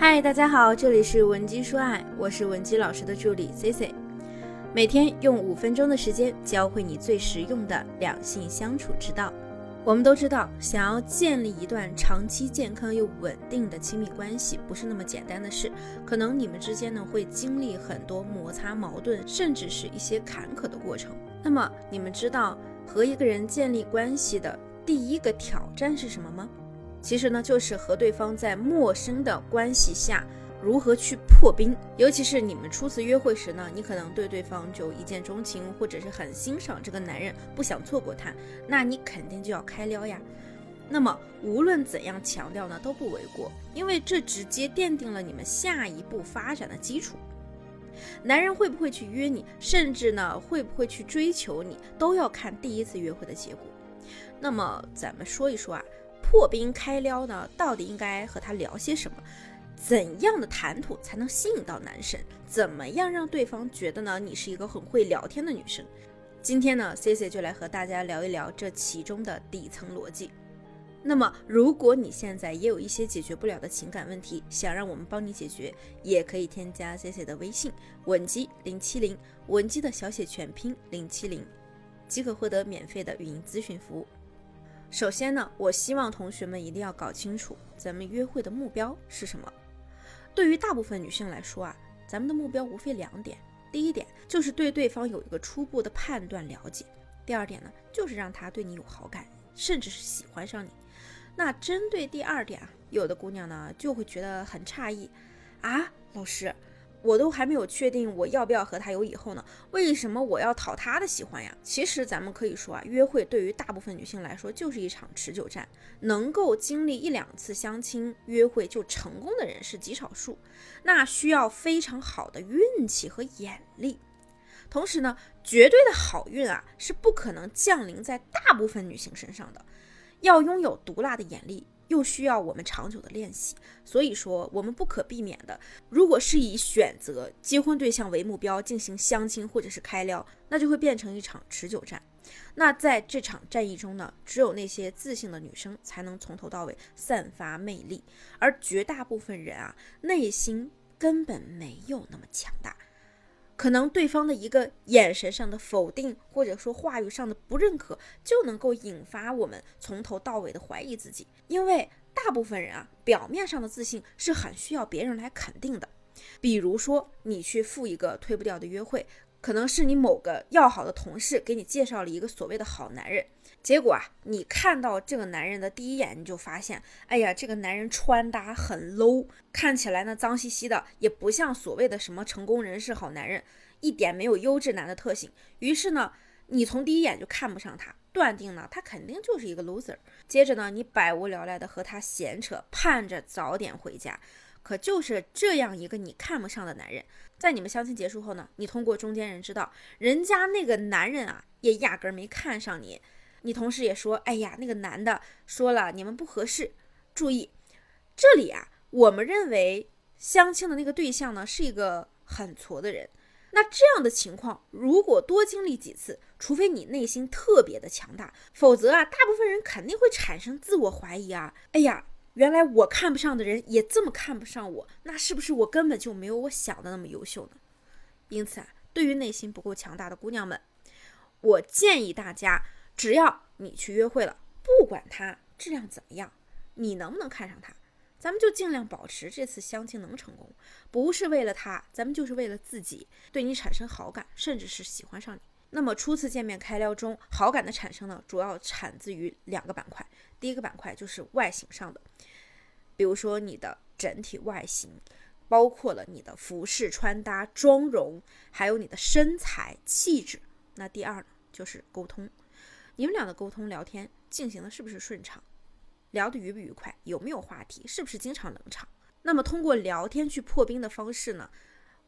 嗨，大家好，这里是文姬说爱，我是文姬老师的助理 C C，每天用五分钟的时间教会你最实用的两性相处之道。我们都知道，想要建立一段长期健康又稳定的亲密关系，不是那么简单的事。可能你们之间呢会经历很多摩擦、矛盾，甚至是一些坎坷的过程。那么，你们知道和一个人建立关系的第一个挑战是什么吗？其实呢，就是和对方在陌生的关系下如何去破冰。尤其是你们初次约会时呢，你可能对对方就一见钟情，或者是很欣赏这个男人，不想错过他，那你肯定就要开撩呀。那么无论怎样强调呢，都不为过，因为这直接奠定了你们下一步发展的基础。男人会不会去约你，甚至呢会不会去追求你，都要看第一次约会的结果。那么咱们说一说啊。破冰开撩呢，到底应该和他聊些什么？怎样的谈吐才能吸引到男神？怎么样让对方觉得呢？你是一个很会聊天的女生？今天呢，C C 就来和大家聊一聊这其中的底层逻辑。那么，如果你现在也有一些解决不了的情感问题，想让我们帮你解决，也可以添加 C C 的微信文姬零七零，文姬的小写全拼零七零，即可获得免费的语音咨询服务。首先呢，我希望同学们一定要搞清楚咱们约会的目标是什么。对于大部分女性来说啊，咱们的目标无非两点：第一点就是对对方有一个初步的判断了解；第二点呢，就是让他对你有好感，甚至是喜欢上你。那针对第二点啊，有的姑娘呢就会觉得很诧异啊，老师。我都还没有确定我要不要和他有以后呢，为什么我要讨他的喜欢呀？其实咱们可以说啊，约会对于大部分女性来说就是一场持久战，能够经历一两次相亲约会就成功的人是极少数，那需要非常好的运气和眼力。同时呢，绝对的好运啊是不可能降临在大部分女性身上的，要拥有毒辣的眼力。又需要我们长久的练习，所以说我们不可避免的，如果是以选择结婚对象为目标进行相亲或者是开撩，那就会变成一场持久战。那在这场战役中呢，只有那些自信的女生才能从头到尾散发魅力，而绝大部分人啊，内心根本没有那么强大。可能对方的一个眼神上的否定，或者说话语上的不认可，就能够引发我们从头到尾的怀疑自己。因为大部分人啊，表面上的自信是很需要别人来肯定的。比如说，你去赴一个推不掉的约会，可能是你某个要好的同事给你介绍了一个所谓的好男人。结果啊，你看到这个男人的第一眼，你就发现，哎呀，这个男人穿搭很 low，看起来呢脏兮兮的，也不像所谓的什么成功人士、好男人，一点没有优质男的特性。于是呢，你从第一眼就看不上他，断定呢他肯定就是一个 loser。接着呢，你百无聊赖的和他闲扯，盼着早点回家。可就是这样一个你看不上的男人，在你们相亲结束后呢，你通过中间人知道，人家那个男人啊，也压根儿没看上你。你同事也说：“哎呀，那个男的说了，你们不合适。”注意，这里啊，我们认为相亲的那个对象呢是一个很挫的人。那这样的情况，如果多经历几次，除非你内心特别的强大，否则啊，大部分人肯定会产生自我怀疑啊。哎呀，原来我看不上的人也这么看不上我，那是不是我根本就没有我想的那么优秀呢？因此啊，对于内心不够强大的姑娘们，我建议大家。只要你去约会了，不管他质量怎么样，你能不能看上他，咱们就尽量保持这次相亲能成功。不是为了他，咱们就是为了自己，对你产生好感，甚至是喜欢上你。那么初次见面开撩中，好感的产生呢，主要产自于两个板块。第一个板块就是外形上的，比如说你的整体外形，包括了你的服饰穿搭、妆容，还有你的身材气质。那第二呢，就是沟通。你们俩的沟通聊天进行的是不是顺畅？聊得愉不愉快？有没有话题？是不是经常冷场？那么通过聊天去破冰的方式呢？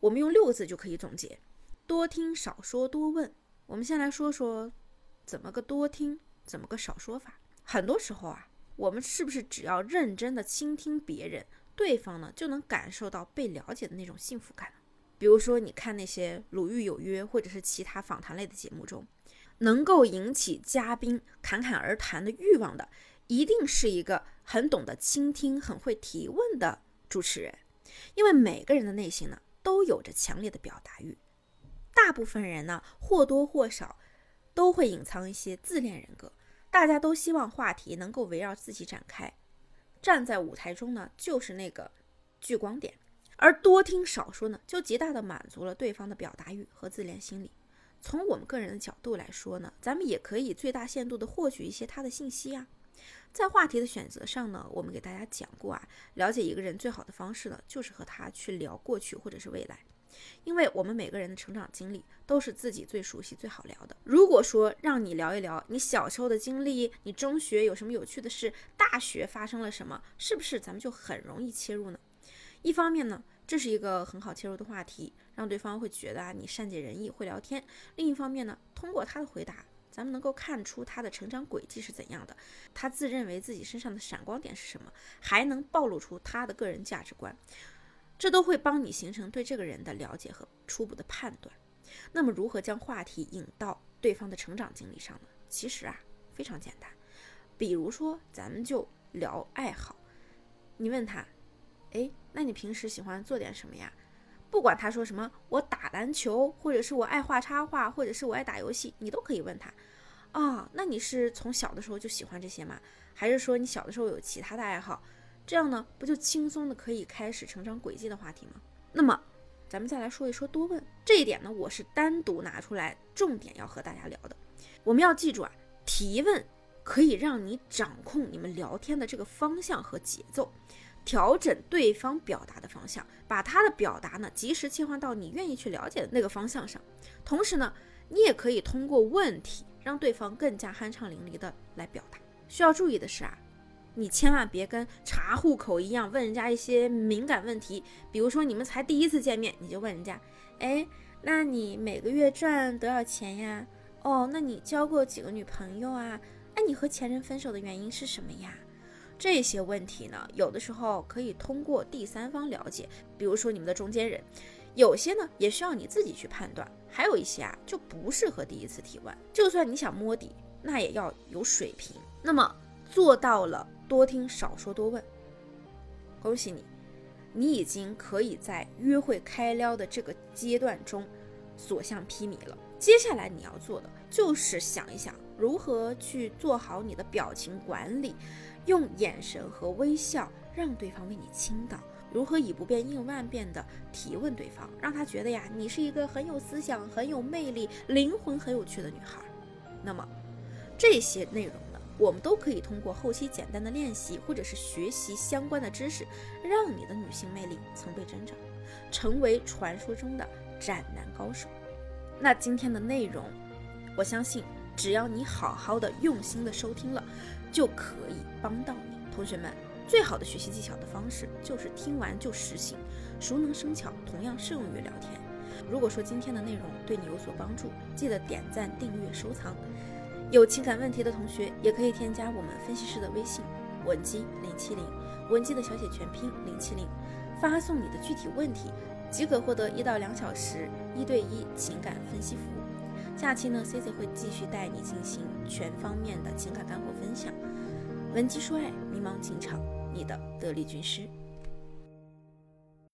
我们用六个字就可以总结：多听少说多问。我们先来说说怎么个多听，怎么个少说法。很多时候啊，我们是不是只要认真的倾听别人，对方呢就能感受到被了解的那种幸福感？比如说，你看那些《鲁豫有约》或者是其他访谈类的节目中。能够引起嘉宾侃侃而谈的欲望的，一定是一个很懂得倾听、很会提问的主持人。因为每个人的内心呢都有着强烈的表达欲，大部分人呢或多或少都会隐藏一些自恋人格，大家都希望话题能够围绕自己展开，站在舞台中呢就是那个聚光点，而多听少说呢就极大的满足了对方的表达欲和自恋心理。从我们个人的角度来说呢，咱们也可以最大限度的获取一些他的信息啊。在话题的选择上呢，我们给大家讲过啊，了解一个人最好的方式呢，就是和他去聊过去或者是未来，因为我们每个人的成长经历都是自己最熟悉、最好聊的。如果说让你聊一聊你小时候的经历，你中学有什么有趣的事，大学发生了什么，是不是咱们就很容易切入呢？一方面呢，这是一个很好切入的话题，让对方会觉得啊你善解人意，会聊天；另一方面呢，通过他的回答。咱们能够看出他的成长轨迹是怎样的，他自认为自己身上的闪光点是什么，还能暴露出他的个人价值观，这都会帮你形成对这个人的了解和初步的判断。那么，如何将话题引到对方的成长经历上呢？其实啊，非常简单。比如说，咱们就聊爱好，你问他，哎，那你平时喜欢做点什么呀？不管他说什么，我打篮球，或者是我爱画插画，或者是我爱打游戏，你都可以问他。啊，那你是从小的时候就喜欢这些吗？还是说你小的时候有其他的爱好？这样呢，不就轻松的可以开始成长轨迹的话题吗？那么，咱们再来说一说多问这一点呢，我是单独拿出来重点要和大家聊的。我们要记住啊，提问可以让你掌控你们聊天的这个方向和节奏。调整对方表达的方向，把他的表达呢及时切换到你愿意去了解的那个方向上。同时呢，你也可以通过问题让对方更加酣畅淋漓的来表达。需要注意的是啊，你千万别跟查户口一样问人家一些敏感问题，比如说你们才第一次见面，你就问人家，哎，那你每个月赚多少钱呀？哦，那你交过几个女朋友啊？哎，你和前任分手的原因是什么呀？这些问题呢，有的时候可以通过第三方了解，比如说你们的中间人；有些呢，也需要你自己去判断；还有一些啊，就不适合第一次提问。就算你想摸底，那也要有水平。那么做到了多听少说多问，恭喜你，你已经可以在约会开撩的这个阶段中所向披靡了。接下来你要做的就是想一想如何去做好你的表情管理。用眼神和微笑让对方为你倾倒，如何以不变应万变的提问对方，让他觉得呀，你是一个很有思想、很有魅力、灵魂很有趣的女孩。那么这些内容呢，我们都可以通过后期简单的练习或者是学习相关的知识，让你的女性魅力增倍增长，成为传说中的斩男高手。那今天的内容，我相信只要你好好的用心的收听了。就可以帮到你，同学们。最好的学习技巧的方式就是听完就实行，熟能生巧，同样适用于聊天。如果说今天的内容对你有所帮助，记得点赞、订阅、收藏。有情感问题的同学也可以添加我们分析师的微信文姬零七零，文姬的小写全拼零七零，发送你的具体问题，即可获得一到两小时一对一情感分析服务。下期呢，Cici 会继续带你进行全方面的情感干货分享。文姬说爱，迷茫情场，你的得力军师。